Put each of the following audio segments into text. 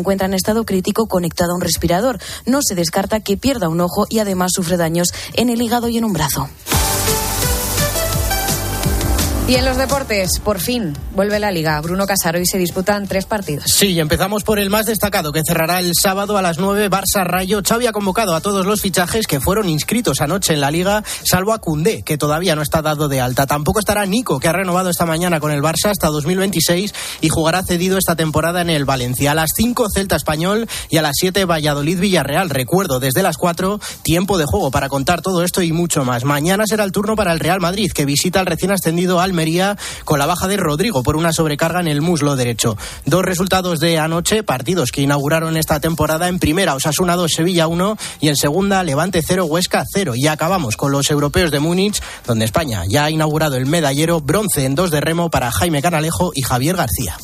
encuentra en estado crítico conectado a un respirador. No se descarta que pierda un ojo y además sufre daños en el hígado y en un brazo. Y en los deportes, por fin, vuelve la liga. Bruno Casaro y se disputan tres partidos. Sí, empezamos por el más destacado que cerrará el sábado a las 9 Barça Rayo. Xavi ha convocado a todos los fichajes que fueron inscritos anoche en la liga, salvo a Cundé, que todavía no está dado de alta. Tampoco estará Nico, que ha renovado esta mañana con el Barça hasta 2026 y jugará cedido esta temporada en el Valencia. A las 5 Celta Español y a las 7 Valladolid Villarreal. Recuerdo, desde las 4 tiempo de juego para contar todo esto y mucho más. Mañana será el turno para el Real Madrid, que visita al recién ascendido Almería con la baja de Rodrigo por una sobrecarga en el muslo derecho. Dos resultados de anoche, partidos que inauguraron esta temporada en primera, Osasuna 2, Sevilla 1 y en segunda, Levante 0, Huesca 0. Y acabamos con los europeos de Múnich, donde España ya ha inaugurado el medallero bronce en dos de remo para Jaime Canalejo y Javier García.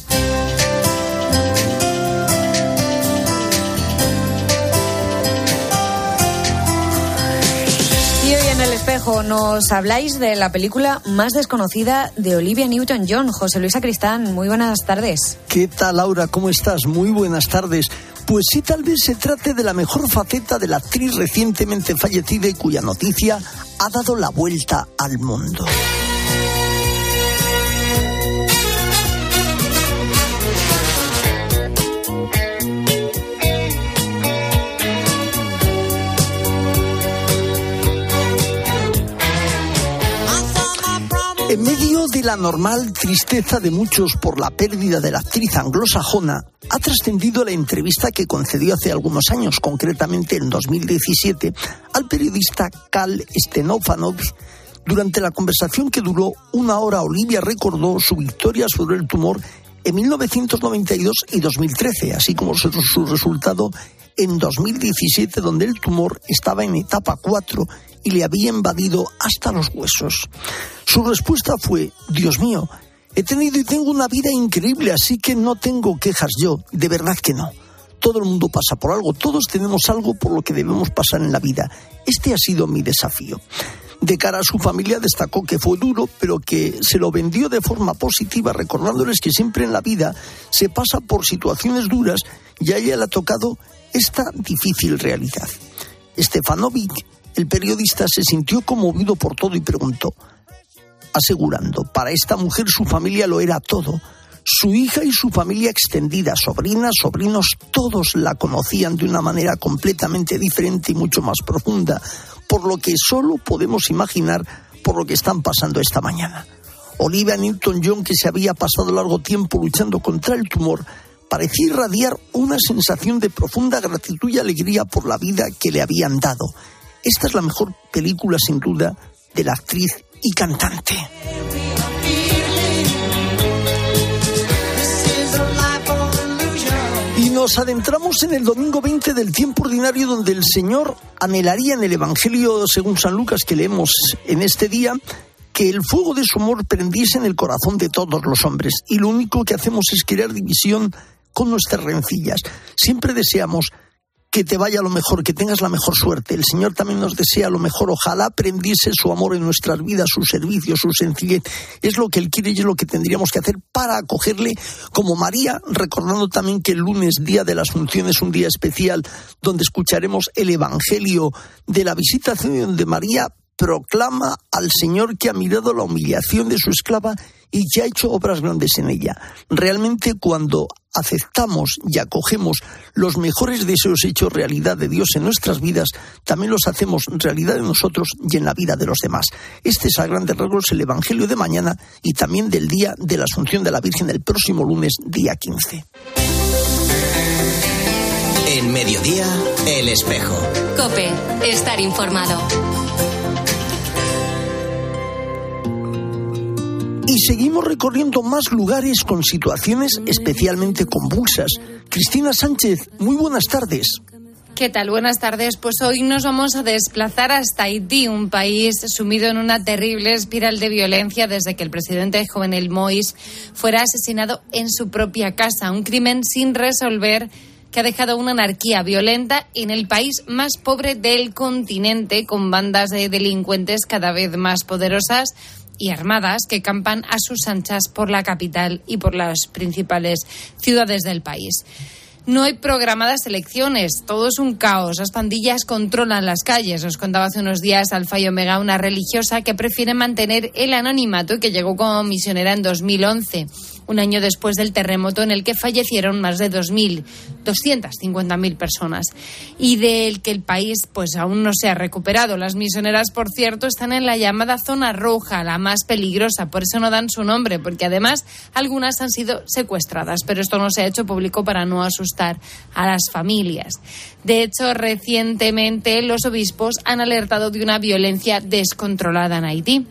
Nos habláis de la película más desconocida de Olivia Newton-John. José Luis Acristán, muy buenas tardes. ¿Qué tal, Laura? ¿Cómo estás? Muy buenas tardes. Pues sí, tal vez se trate de la mejor faceta de la actriz recientemente fallecida y cuya noticia ha dado la vuelta al mundo. En medio de la normal tristeza de muchos por la pérdida de la actriz anglosajona, ha trascendido la entrevista que concedió hace algunos años, concretamente en 2017, al periodista Cal Stenofanov. Durante la conversación que duró una hora, Olivia recordó su victoria sobre el tumor en 1992 y 2013, así como su, resultado en 2017, donde el tumor estaba en etapa 4 y le había invadido hasta los huesos. Su respuesta fue, Dios mío, he tenido y tengo una vida increíble, así que no tengo quejas yo, de verdad que no. Todo el mundo pasa por algo, todos tenemos algo por lo que debemos pasar en la vida. Este ha sido mi desafío. De cara a su familia destacó que fue duro, pero que se lo vendió de forma positiva, recordándoles que siempre en la vida se pasa por situaciones duras y a ella le ha tocado esta difícil realidad. Stefanovic el periodista se sintió conmovido por todo y preguntó, asegurando, para esta mujer su familia lo era todo. Su hija y su familia extendida, sobrinas, sobrinos, todos la conocían de una manera completamente diferente y mucho más profunda, por lo que solo podemos imaginar por lo que están pasando esta mañana. Olivia Newton-John, que se había pasado largo tiempo luchando contra el tumor, parecía irradiar una sensación de profunda gratitud y alegría por la vida que le habían dado esta es la mejor película, sin duda, de la actriz y cantante. Y nos adentramos en el domingo 20 del tiempo ordinario donde el Señor anhelaría en el Evangelio según San Lucas que leemos en este día que el fuego de su amor prendiese en el corazón de todos los hombres. Y lo único que hacemos es crear división con nuestras rencillas. Siempre deseamos que te vaya lo mejor, que tengas la mejor suerte. El Señor también nos desea lo mejor. Ojalá aprendiese su amor en nuestras vidas, su servicio, su sencillez. Es lo que Él quiere y es lo que tendríamos que hacer para acogerle como María, recordando también que el lunes, día de las funciones, un día especial donde escucharemos el Evangelio de la visitación de María proclama al Señor que ha mirado la humillación de su esclava y que ha hecho obras grandes en ella. Realmente cuando aceptamos y acogemos los mejores deseos hechos realidad de Dios en nuestras vidas, también los hacemos realidad en nosotros y en la vida de los demás. Este es a grandes rasgos el Evangelio de mañana y también del día de la Asunción de la Virgen el próximo lunes, día 15. En mediodía, el espejo. Cope, estar informado. Y seguimos recorriendo más lugares con situaciones especialmente convulsas. Cristina Sánchez, muy buenas tardes. ¿Qué tal? Buenas tardes. Pues hoy nos vamos a desplazar hasta Haití, un país sumido en una terrible espiral de violencia desde que el presidente Jovenel Moïse fuera asesinado en su propia casa. Un crimen sin resolver que ha dejado una anarquía violenta en el país más pobre del continente, con bandas de delincuentes cada vez más poderosas y armadas que campan a sus anchas por la capital y por las principales ciudades del país. No hay programadas elecciones, todo es un caos. Las pandillas controlan las calles. Os contaba hace unos días Alfa y Omega, una religiosa que prefiere mantener el anonimato y que llegó como misionera en 2011 un año después del terremoto en el que fallecieron más de 2.000, 250.000 personas y del que el país pues aún no se ha recuperado. Las misioneras, por cierto, están en la llamada zona roja, la más peligrosa, por eso no dan su nombre, porque además algunas han sido secuestradas, pero esto no se ha hecho público para no asustar a las familias. De hecho, recientemente los obispos han alertado de una violencia descontrolada en Haití.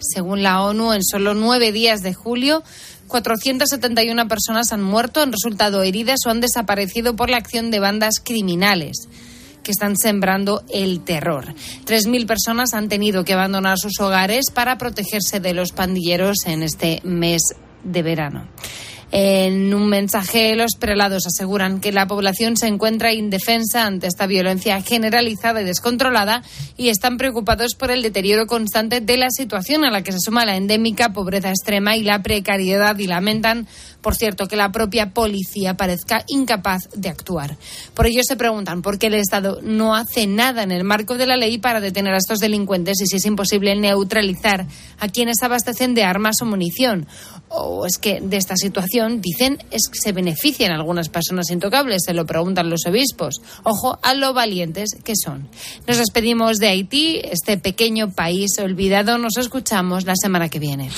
Según la ONU, en solo nueve días de julio, 471 personas han muerto, han resultado heridas o han desaparecido por la acción de bandas criminales que están sembrando el terror. 3.000 personas han tenido que abandonar sus hogares para protegerse de los pandilleros en este mes de verano. En un mensaje, los prelados aseguran que la población se encuentra indefensa ante esta violencia generalizada y descontrolada y están preocupados por el deterioro constante de la situación a la que se suma la endémica pobreza extrema y la precariedad y lamentan por cierto, que la propia policía parezca incapaz de actuar. Por ello se preguntan por qué el Estado no hace nada en el marco de la ley para detener a estos delincuentes y si es imposible neutralizar a quienes abastecen de armas o munición. O es que de esta situación, dicen, es que se benefician algunas personas intocables, se lo preguntan los obispos. Ojo a lo valientes que son. Nos despedimos de Haití, este pequeño país olvidado. Nos escuchamos la semana que viene.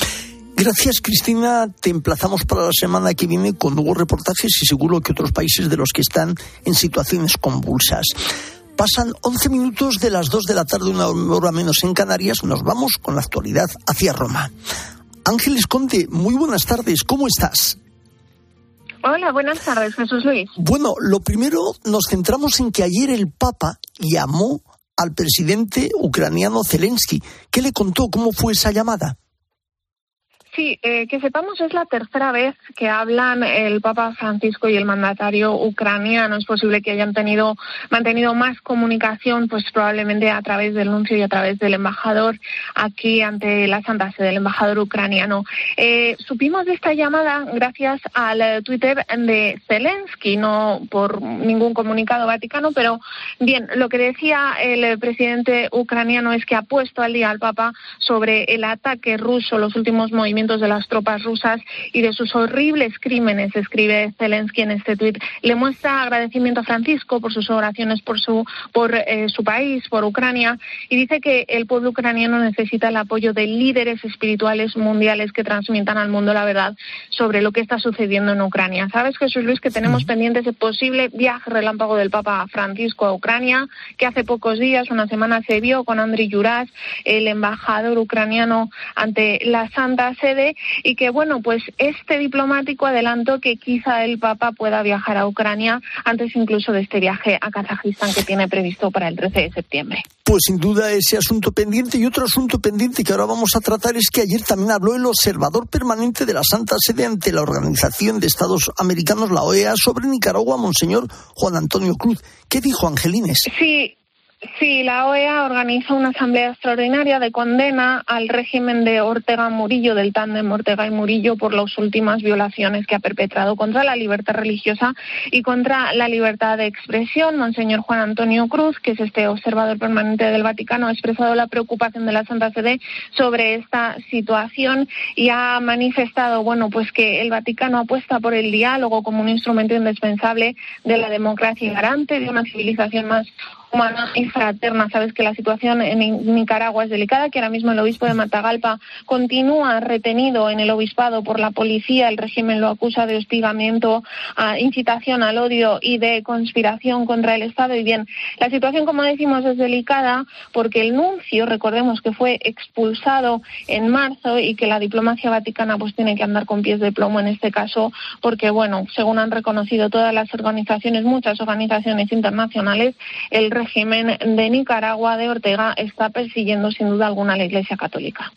Gracias, Cristina. Te emplazamos para la semana que viene con nuevos reportajes y seguro que otros países de los que están en situaciones convulsas. Pasan 11 minutos de las 2 de la tarde, una hora menos en Canarias. Nos vamos con la actualidad hacia Roma. Ángeles Conte, muy buenas tardes. ¿Cómo estás? Hola, buenas tardes, Jesús Luis. Bueno, lo primero, nos centramos en que ayer el Papa llamó al presidente ucraniano Zelensky. ¿Qué le contó? ¿Cómo fue esa llamada? Sí, eh, que sepamos es la tercera vez que hablan el Papa Francisco y el mandatario ucraniano. Es posible que hayan tenido mantenido más comunicación, pues probablemente a través del nuncio y a través del embajador aquí ante la Santa Sede, del embajador ucraniano. Eh, supimos de esta llamada gracias al Twitter de Zelensky, no por ningún comunicado vaticano, pero bien, lo que decía el presidente ucraniano es que ha puesto al día al Papa sobre el ataque ruso, los últimos movimientos de las tropas rusas y de sus horribles crímenes, escribe Zelensky en este tuit. Le muestra agradecimiento a Francisco por sus oraciones por su, por, eh, su país, por Ucrania, y dice que el pueblo ucraniano necesita el apoyo de líderes espirituales mundiales que transmitan al mundo la verdad sobre lo que está sucediendo en Ucrania. ¿Sabes, Jesús Luis, que tenemos pendiente ese posible viaje relámpago del Papa Francisco a Ucrania, que hace pocos días, una semana, se vio con Andriy Yuras, el embajador ucraniano ante la Santa Sede y que, bueno, pues este diplomático adelantó que quizá el Papa pueda viajar a Ucrania antes incluso de este viaje a Kazajistán que tiene previsto para el 13 de septiembre. Pues sin duda ese asunto pendiente y otro asunto pendiente que ahora vamos a tratar es que ayer también habló el observador permanente de la Santa Sede ante la Organización de Estados Americanos, la OEA, sobre Nicaragua, Monseñor Juan Antonio Cruz. ¿Qué dijo Angelines? Sí, Sí, la OEA organiza una asamblea extraordinaria de condena al régimen de Ortega Murillo, del tándem Ortega y Murillo, por las últimas violaciones que ha perpetrado contra la libertad religiosa y contra la libertad de expresión. Monseñor Juan Antonio Cruz, que es este observador permanente del Vaticano, ha expresado la preocupación de la Santa Sede sobre esta situación y ha manifestado, bueno, pues que el Vaticano apuesta por el diálogo como un instrumento indispensable de la democracia y garante de una civilización más fraterna. Sabes que la situación en Nicaragua es delicada, que ahora mismo el obispo de Matagalpa continúa retenido en el obispado por la policía. El régimen lo acusa de hostigamiento, incitación al odio y de conspiración contra el Estado. Y bien, la situación, como decimos, es delicada porque el nuncio, recordemos que fue expulsado en marzo y que la diplomacia vaticana pues tiene que andar con pies de plomo en este caso porque, bueno, según han reconocido todas las organizaciones, muchas organizaciones internacionales, el de Nicaragua de Ortega está persiguiendo sin duda alguna a la Iglesia Católica.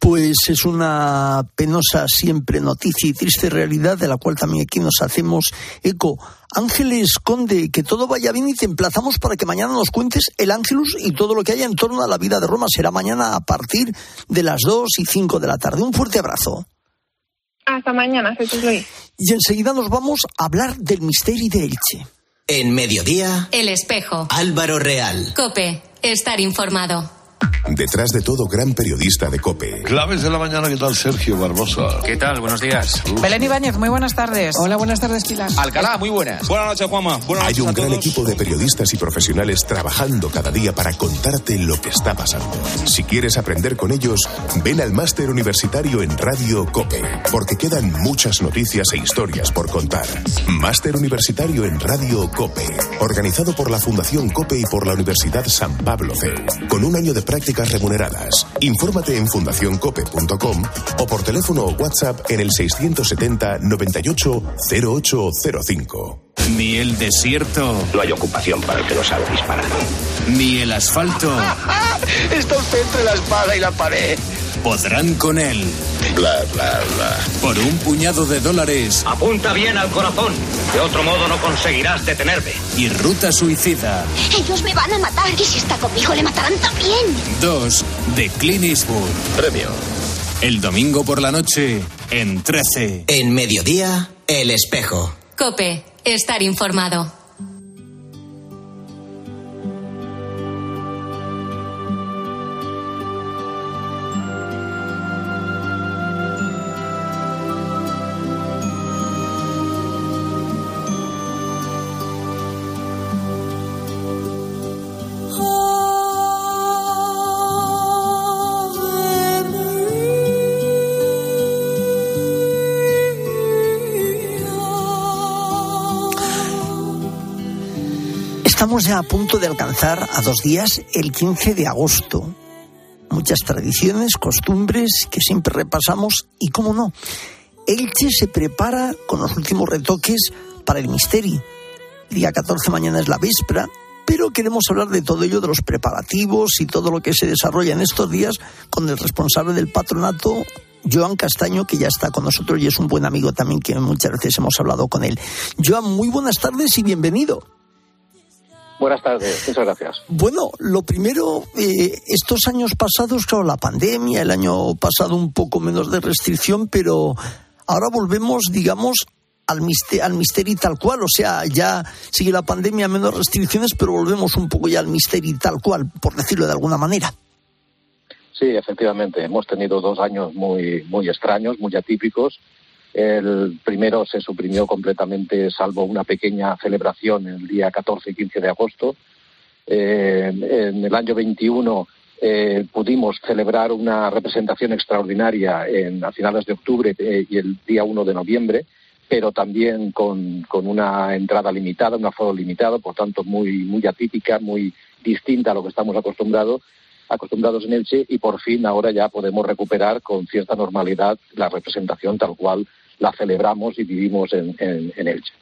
Pues es una penosa siempre noticia y triste realidad de la cual también aquí nos hacemos eco. Ángeles Conde, que todo vaya bien y te emplazamos para que mañana nos cuentes el Ángelus y todo lo que haya en torno a la vida de Roma. Será mañana a partir de las 2 y 5 de la tarde. Un fuerte abrazo. Hasta mañana, Jesús Luis. Y enseguida nos vamos a hablar del misterio de Elche. En mediodía, El espejo. Álvaro Real. Cope. Estar informado. Detrás de todo gran periodista de COPE. Claves de la mañana, ¿qué tal Sergio Barbosa? ¿Qué tal? Buenos días. Belén Ibáñez, muy buenas tardes. Hola, buenas tardes, Pilar. Alcalá, muy buenas. Buenas noches, Juanma. Buenas Hay noches un a gran todos. equipo de periodistas y profesionales trabajando cada día para contarte lo que está pasando. Si quieres aprender con ellos, ven al máster universitario en Radio COPE, porque quedan muchas noticias e historias por contar. Máster universitario en Radio COPE, organizado por la Fundación COPE y por la Universidad San Pablo CEU, con un año de prácticas remuneradas. Infórmate en fundacioncope.com o por teléfono o WhatsApp en el 670 98 0805. Ni el desierto, No hay ocupación para el que no sabe disparar. ni el asfalto Está usted entre la espada y la pared. Podrán con él. Bla, bla, bla. Por un puñado de dólares Apunta bien al corazón. De otro modo no conseguirás detenerme. y ruta suicida. Ellos me van a matar y si está conmigo le matarán también. Dos de Clint Eastwood. Premio. El domingo por la noche en 13. En mediodía, El espejo. Cope. Estar informado. Estamos ya a punto de alcanzar a dos días el 15 de agosto. Muchas tradiciones, costumbres que siempre repasamos y, cómo no, Elche se prepara con los últimos retoques para el misterio. El día 14 mañana es la víspera, pero queremos hablar de todo ello, de los preparativos y todo lo que se desarrolla en estos días con el responsable del patronato, Joan Castaño, que ya está con nosotros y es un buen amigo también que muchas veces hemos hablado con él. Joan, muy buenas tardes y bienvenido. Buenas tardes, muchas gracias. Bueno, lo primero, eh, estos años pasados, claro, la pandemia, el año pasado un poco menos de restricción, pero ahora volvemos, digamos, al, misterio, al misterio tal cual. O sea, ya sigue la pandemia, menos restricciones, pero volvemos un poco ya al misterio tal cual, por decirlo de alguna manera. Sí, efectivamente, hemos tenido dos años muy, muy extraños, muy atípicos. El primero se suprimió completamente, salvo una pequeña celebración el día 14 y 15 de agosto. Eh, en el año 21 eh, pudimos celebrar una representación extraordinaria en, a finales de octubre eh, y el día 1 de noviembre, pero también con, con una entrada limitada, un aforo limitado, por tanto muy, muy atípica, muy distinta a lo que estamos acostumbrados acostumbrados en Elche y por fin ahora ya podemos recuperar con cierta normalidad la representación tal cual la celebramos y vivimos en, en, en Elche.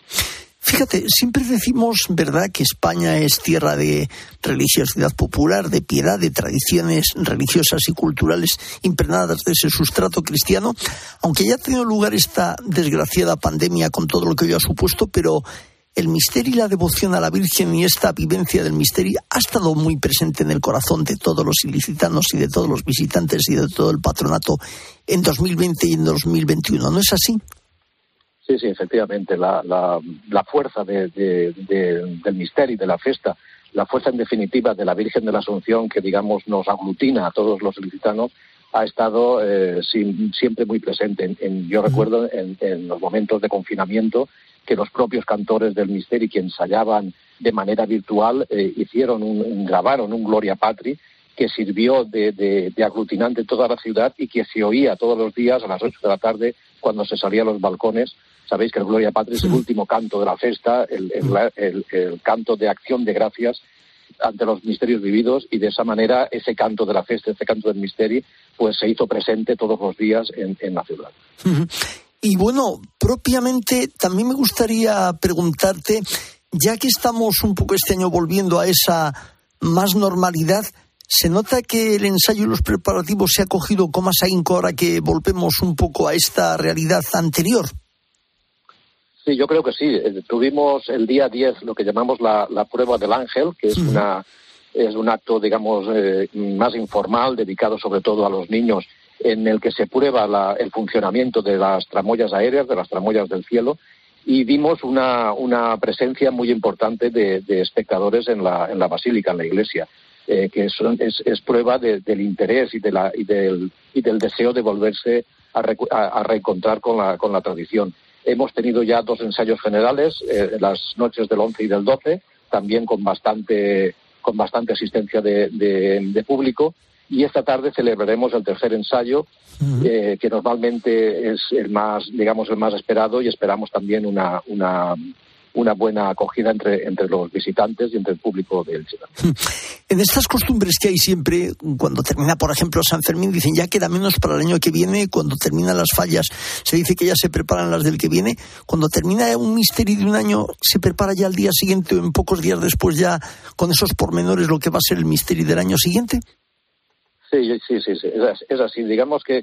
Fíjate, siempre decimos, ¿verdad?, que España es tierra de religiosidad popular, de piedad, de tradiciones religiosas y culturales impregnadas de ese sustrato cristiano, aunque ya ha tenido lugar esta desgraciada pandemia con todo lo que ello ha supuesto, pero el misterio y la devoción a la Virgen y esta vivencia del misterio ha estado muy presente en el corazón de todos los ilicitanos y de todos los visitantes y de todo el patronato en 2020 y en 2021. ¿No es así? Sí, sí, efectivamente. La, la, la fuerza de, de, de, del misterio y de la fiesta, la fuerza en definitiva de la Virgen de la Asunción, que digamos nos aglutina a todos los ilicitanos, ha estado eh, sin, siempre muy presente. En, en, yo recuerdo en, en, los momentos de confinamiento que los propios cantores del misterio que ensayaban de manera virtual eh, hicieron un, un, grabaron un Gloria Patri que sirvió de, de, de, aglutinante toda la ciudad y que se oía todos los días a las ocho de la tarde cuando se salía a los balcones. Sabéis que el Gloria Patri es el último canto de la festa, el, el, el, el canto de acción de gracias ante los misterios vividos y de esa manera ese canto de la fiesta, ese canto del misterio, pues se hizo presente todos los días en, en la ciudad. Y bueno, propiamente también me gustaría preguntarte, ya que estamos un poco este año volviendo a esa más normalidad, ¿se nota que el ensayo y los preparativos se ha cogido con más ahínco ahora que volvemos un poco a esta realidad anterior? Sí, yo creo que sí. Eh, Tuvimos el día 10 lo que llamamos la, la prueba del ángel, que es uh -huh. una es un acto, digamos, eh, más informal, dedicado sobre todo a los niños en el que se prueba el funcionamiento de las tramoyas aéreas, de las tramoyas del cielo, y vimos una, presencia muy importante de, espectadores en la, en la basílica, en la iglesia. Eh, que es, prueba del interés y, de la, y, del, y del deseo de volverse a, reencontrar con la, con la tradición. Hemos tenido ya dos ensayos generales, eh, las noches del 11 y del 12, también con bastante, con bastante asistencia de, público. Y esta tarde celebraremos el tercer ensayo, eh, que normalmente es el más, digamos, el más esperado y esperamos también una, una, una buena acogida entre, entre los visitantes y entre el público de Elche. En estas costumbres que hay siempre, cuando termina, por ejemplo, San Fermín, dicen ya queda menos para el año que viene, cuando terminan las fallas, se dice que ya se preparan las del que viene, cuando termina un misterio de un año, se prepara ya al día siguiente o en pocos días después ya con esos pormenores lo que va a ser el misterio del año siguiente. Sí, sí, sí, sí. Es, así. Digamos que,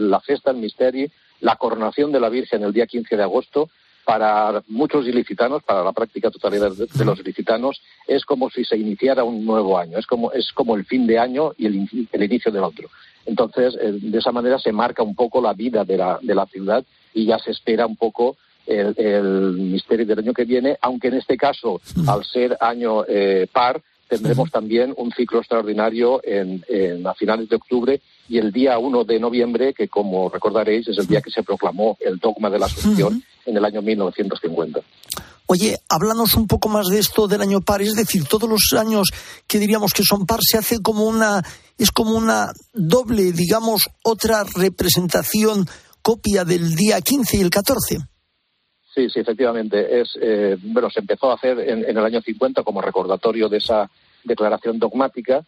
la fiesta, el misterio, la coronación de la Virgen el día 15 de agosto, para muchos ilicitanos, para la práctica totalidad de, los ilicitanos, es como si se iniciara un nuevo año, es como, es como el fin de año y el, inicio del otro. Entonces, eh, de esa manera se marca un poco la vida de la, de la ciudad y ya se espera un poco el, misterio del año que viene, aunque en este caso, al ser año eh, par, tendremos también un ciclo extraordinario en, a finales de octubre y el día 1 de noviembre, que como recordaréis es el día que se proclamó el dogma de la Asunción en el año 1950. Oye, háblanos un poco más de esto del año par, es decir, todos los años que diríamos que son par se hace como una es como una doble, digamos, otra representación copia del día 15 y el 14. Sí, sí, efectivamente. Es, eh, bueno, se empezó a hacer en, el año 50 como recordatorio de esa declaración dogmática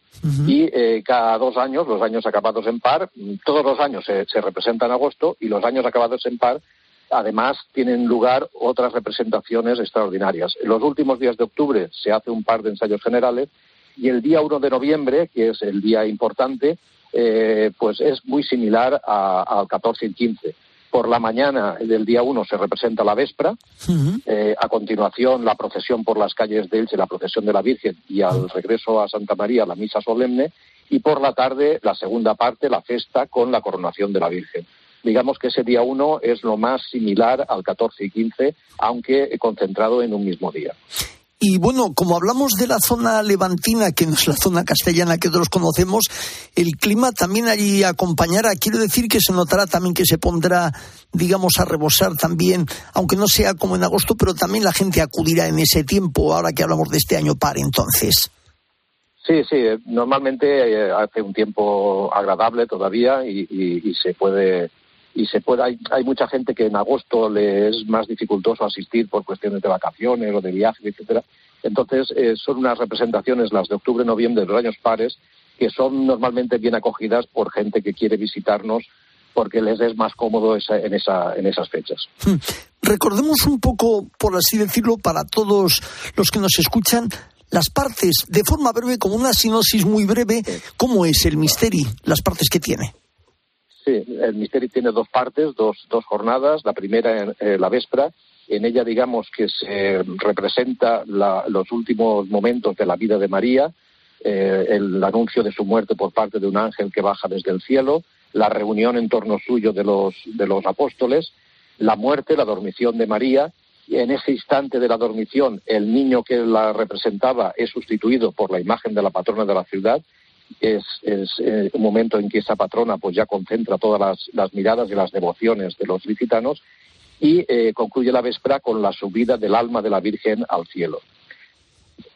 y eh, cada dos años, los años acabados en par, todos los años se, se representa en agosto y los años acabados en par además tienen lugar otras representaciones extraordinarias. En los últimos días de octubre se hace un par de ensayos generales y el día 1 de noviembre, que es el día importante, eh, pues es muy similar al 14 y 15. Por la mañana del día 1 se representa la Vespra, eh, a continuación la procesión por las calles de Elche, la procesión de la Virgen y al regreso a Santa María la misa solemne. Y por la tarde la segunda parte, la festa con la coronación de la Virgen. Digamos que ese día 1 es lo más similar al 14 y 15, aunque concentrado en un mismo día. Y bueno, como hablamos de la zona levantina, que no es la zona castellana que todos conocemos, el clima también allí acompañará. Quiero decir que se notará también que se pondrá, digamos, a rebosar también, aunque no sea como en agosto, pero también la gente acudirá en ese tiempo, ahora que hablamos de este año par entonces. Sí, sí, normalmente eh, hace un tiempo agradable todavía y se puede y se puede, hay, hay, mucha gente que en agosto le es más dificultoso asistir por cuestiones de vacaciones o de viajes, etcétera. Entonces, eh, son unas representaciones, las de octubre, noviembre, de los años pares, que son normalmente bien acogidas por gente que quiere visitarnos porque les es más cómodo en, esa, en esas fechas. Hmm. Recordemos un poco, por así decirlo, para todos los que nos escuchan, las partes, de forma breve, como una sinopsis muy breve, cómo es el misterio, las partes que tiene. Sí, el misterio tiene dos partes, dos, jornadas. La primera, eh, la véspera, en ella digamos que se representa los últimos momentos de la vida de María, eh, el anuncio de su muerte por parte de un ángel que baja desde el cielo, la reunión en torno suyo de los, de los apóstoles, la muerte, la dormición de María, y en ese instante de la dormición el niño que la representaba es sustituido por la imagen de la patrona de la ciudad es, eh, un momento en que esa patrona pues ya concentra todas las, miradas y las devociones de los licitanos y eh, concluye la véspera con la subida del alma de la Virgen al cielo.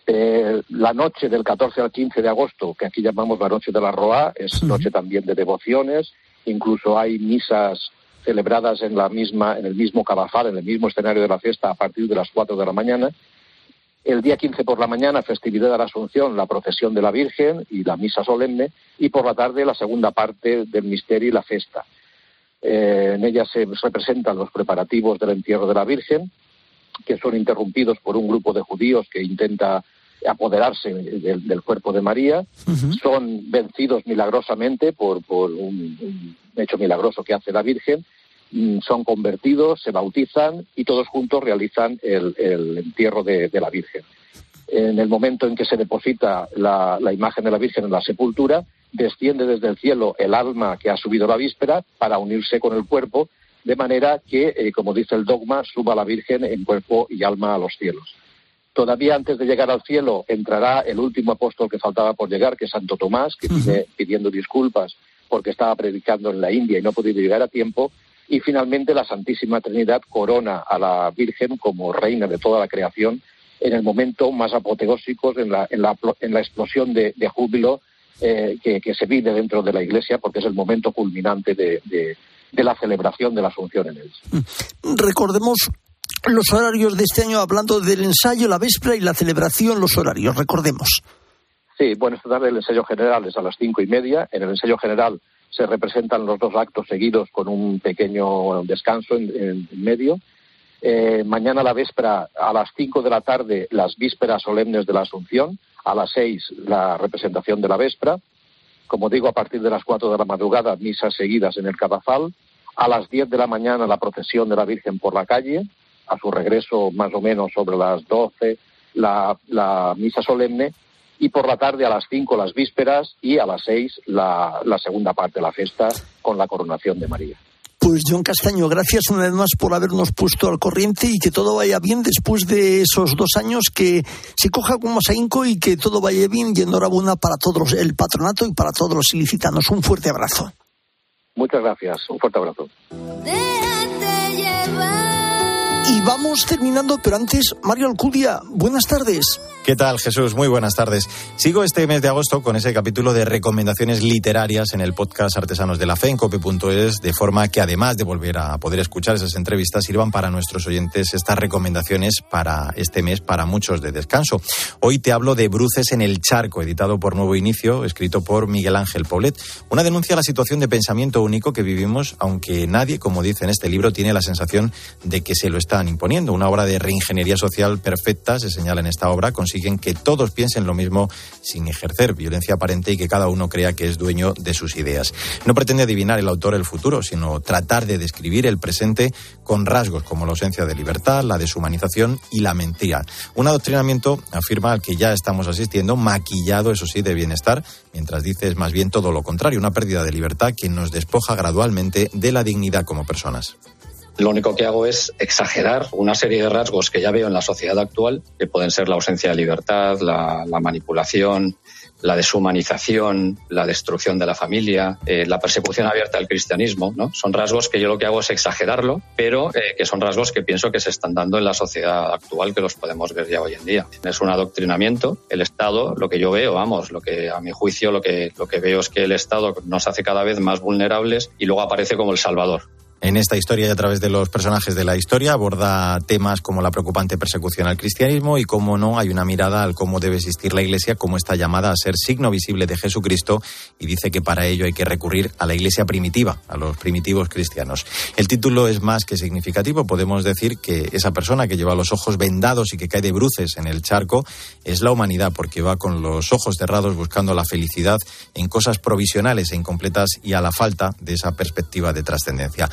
Eh, la noche del 14 al 15 de agosto, que aquí llamamos la noche de la Roa, es noche también de devociones, incluso hay misas celebradas en la misma, en el mismo cabafal, en el mismo escenario de la fiesta a partir de las 4 de la mañana el día 15 por la mañana, festividad de la Asunción, la procesión de la Virgen y la misa solemne, y por la tarde la segunda parte del misterio y la fiesta. Eh, en ella se representan los preparativos del entierro de la Virgen, que son interrumpidos por un grupo de judíos que intenta apoderarse del, cuerpo de María, son vencidos milagrosamente por, un, hecho milagroso que hace la Virgen, son convertidos, se bautizan y todos juntos realizan el, entierro de, la Virgen. En el momento en que se deposita la, imagen de la Virgen en la sepultura, desciende desde el cielo el alma que ha subido la víspera para unirse con el cuerpo, de manera que, eh, como dice el dogma, suba la Virgen en cuerpo y alma a los cielos. Todavía antes de llegar al cielo entrará el último apóstol que faltaba por llegar, que es Santo Tomás, que viene pidiendo disculpas porque estaba predicando en la India y no ha podido llegar a tiempo. Y finalmente la Santísima Trinidad corona a la Virgen como reina de toda la creación en el momento más apoteósico, en la, en la, en la explosión de, de júbilo eh, que, que, se vive dentro de la Iglesia, porque es el momento culminante de, de, de la celebración de la Asunción en él. Recordemos los horarios de este año, hablando del ensayo, la víspera y la celebración, los horarios, recordemos. Sí, bueno, esta tarde el ensayo general es a las cinco y media. En el ensayo general se representan los dos actos seguidos con un pequeño descanso en, medio. Eh, mañana la víspera, a las cinco de la tarde, las vísperas solemnes de la Asunción. A las seis, la representación de la víspera. Como digo, a partir de las cuatro de la madrugada, misas seguidas en el Cadafal. A las diez de la mañana, la procesión de la Virgen por la calle. A su regreso, más o menos sobre las doce, la, la misa solemne y por la tarde a las cinco las vísperas y a las seis la, la, segunda parte de la fiesta con la coronación de María. Pues John Castaño, gracias una vez más por habernos puesto al corriente y que todo vaya bien después de esos dos años, que se coja como ahínco y que todo vaya bien y enhorabuena para todos el patronato y para todos los ilicitanos. Un fuerte abrazo. Muchas gracias, un fuerte abrazo. Y vamos terminando, pero antes, Mario Alcudia, buenas tardes. ¿Qué tal, Jesús? Muy buenas tardes. Sigo este mes de agosto con ese capítulo de recomendaciones literarias en el podcast Artesanos de la Fe en cope.es, de forma que además de volver a poder escuchar esas entrevistas, sirvan para nuestros oyentes estas recomendaciones para este mes, para muchos de descanso. Hoy te hablo de Bruces en el Charco, editado por Nuevo Inicio, escrito por Miguel Ángel Poblet. Una denuncia a la situación de pensamiento único que vivimos, aunque nadie, como dice en este libro, tiene la sensación de que se lo están imponiendo. Una obra de reingeniería social perfecta, se señala en esta obra, consiguen que todos piensen lo mismo sin ejercer violencia aparente y que cada uno crea que es dueño de sus ideas. No pretende adivinar el autor el futuro, sino tratar de describir el presente con rasgos como la ausencia de libertad, la deshumanización y la mentira. Un adoctrinamiento, afirma, al que ya estamos asistiendo, maquillado, eso sí, de bienestar, mientras dice es más bien todo lo contrario, una pérdida de libertad que nos despoja gradualmente de la dignidad como personas. Lo único que hago es exagerar una serie de rasgos que ya veo en la sociedad actual, que pueden ser la ausencia de libertad, la, la manipulación, la deshumanización, la destrucción de la familia, eh, la persecución abierta del cristianismo, ¿no? Son rasgos que yo lo que hago es exagerarlo, pero eh, que son rasgos que pienso que se están dando en la sociedad actual, que los podemos ver ya hoy en día. Es un adoctrinamiento. El Estado, lo que yo veo, vamos, lo que a mi juicio lo que, lo que veo es que el Estado nos hace cada vez más vulnerables y luego aparece como el Salvador en esta historia y a través de los personajes de la historia aborda temas como la preocupante persecución al cristianismo y cómo no hay una mirada al cómo debe existir la Iglesia como está llamada a ser signo visible de Jesucristo y dice que para ello hay que recurrir a la Iglesia primitiva, a los primitivos cristianos. El título es más que significativo, podemos decir que esa persona que lleva los ojos vendados y que cae de bruces en el charco es la humanidad porque va con los ojos cerrados buscando la felicidad en cosas provisionales e incompletas y a la falta de esa perspectiva de trascendencia.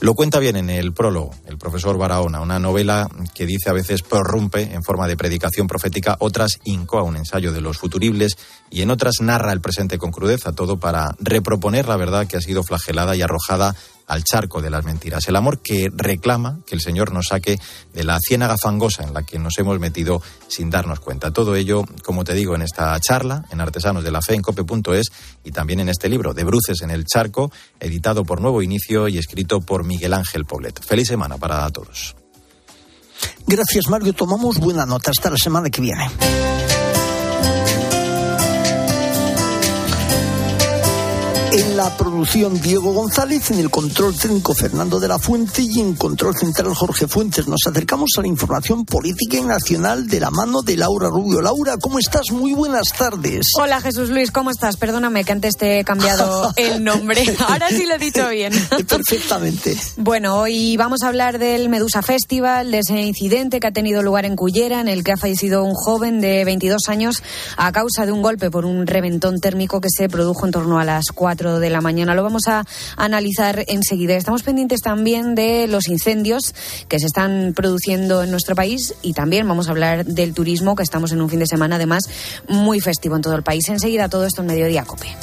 Lo cuenta bien en el prólogo el profesor Barahona, una novela que dice a veces prorrumpe en forma de predicación profética, otras incoa un ensayo de los futuribles y en otras narra el presente con crudeza, todo para reproponer la verdad que ha sido flagelada y arrojada al charco de las mentiras. El amor que reclama que el Señor nos saque de la ciénaga fangosa en la que nos hemos metido sin darnos cuenta. Todo ello, como te digo, en esta charla en Artesanos de la Fe en cope.es y también en este libro de Bruces en el Charco, editado por Nuevo Inicio y escrito por Miguel Ángel Poblet. Feliz semana para todos. Gracias, Mario. Tomamos buena nota. Hasta la semana que viene. En la producción Diego González, en el control técnico Fernando de la Fuente y en control central Jorge Fuentes. Nos acercamos a la información política y nacional de la mano de Laura Rubio. Laura, ¿cómo estás? Muy buenas tardes. Hola Jesús Luis, ¿cómo estás? Perdóname que antes te he cambiado el nombre. Ahora sí lo he dicho bien. Perfectamente. Bueno, hoy vamos a hablar del Medusa Festival, de ese incidente que ha tenido lugar en Cullera, en el que ha fallecido un joven de 22 años a causa de un golpe por un reventón térmico que se produjo en torno a las 4 de la mañana. Lo vamos a analizar enseguida. Estamos pendientes también de los incendios que se están produciendo en nuestro país y también vamos a hablar del turismo, que estamos en un fin de semana además muy festivo en todo el país. Enseguida todo esto en Mediodía Cope.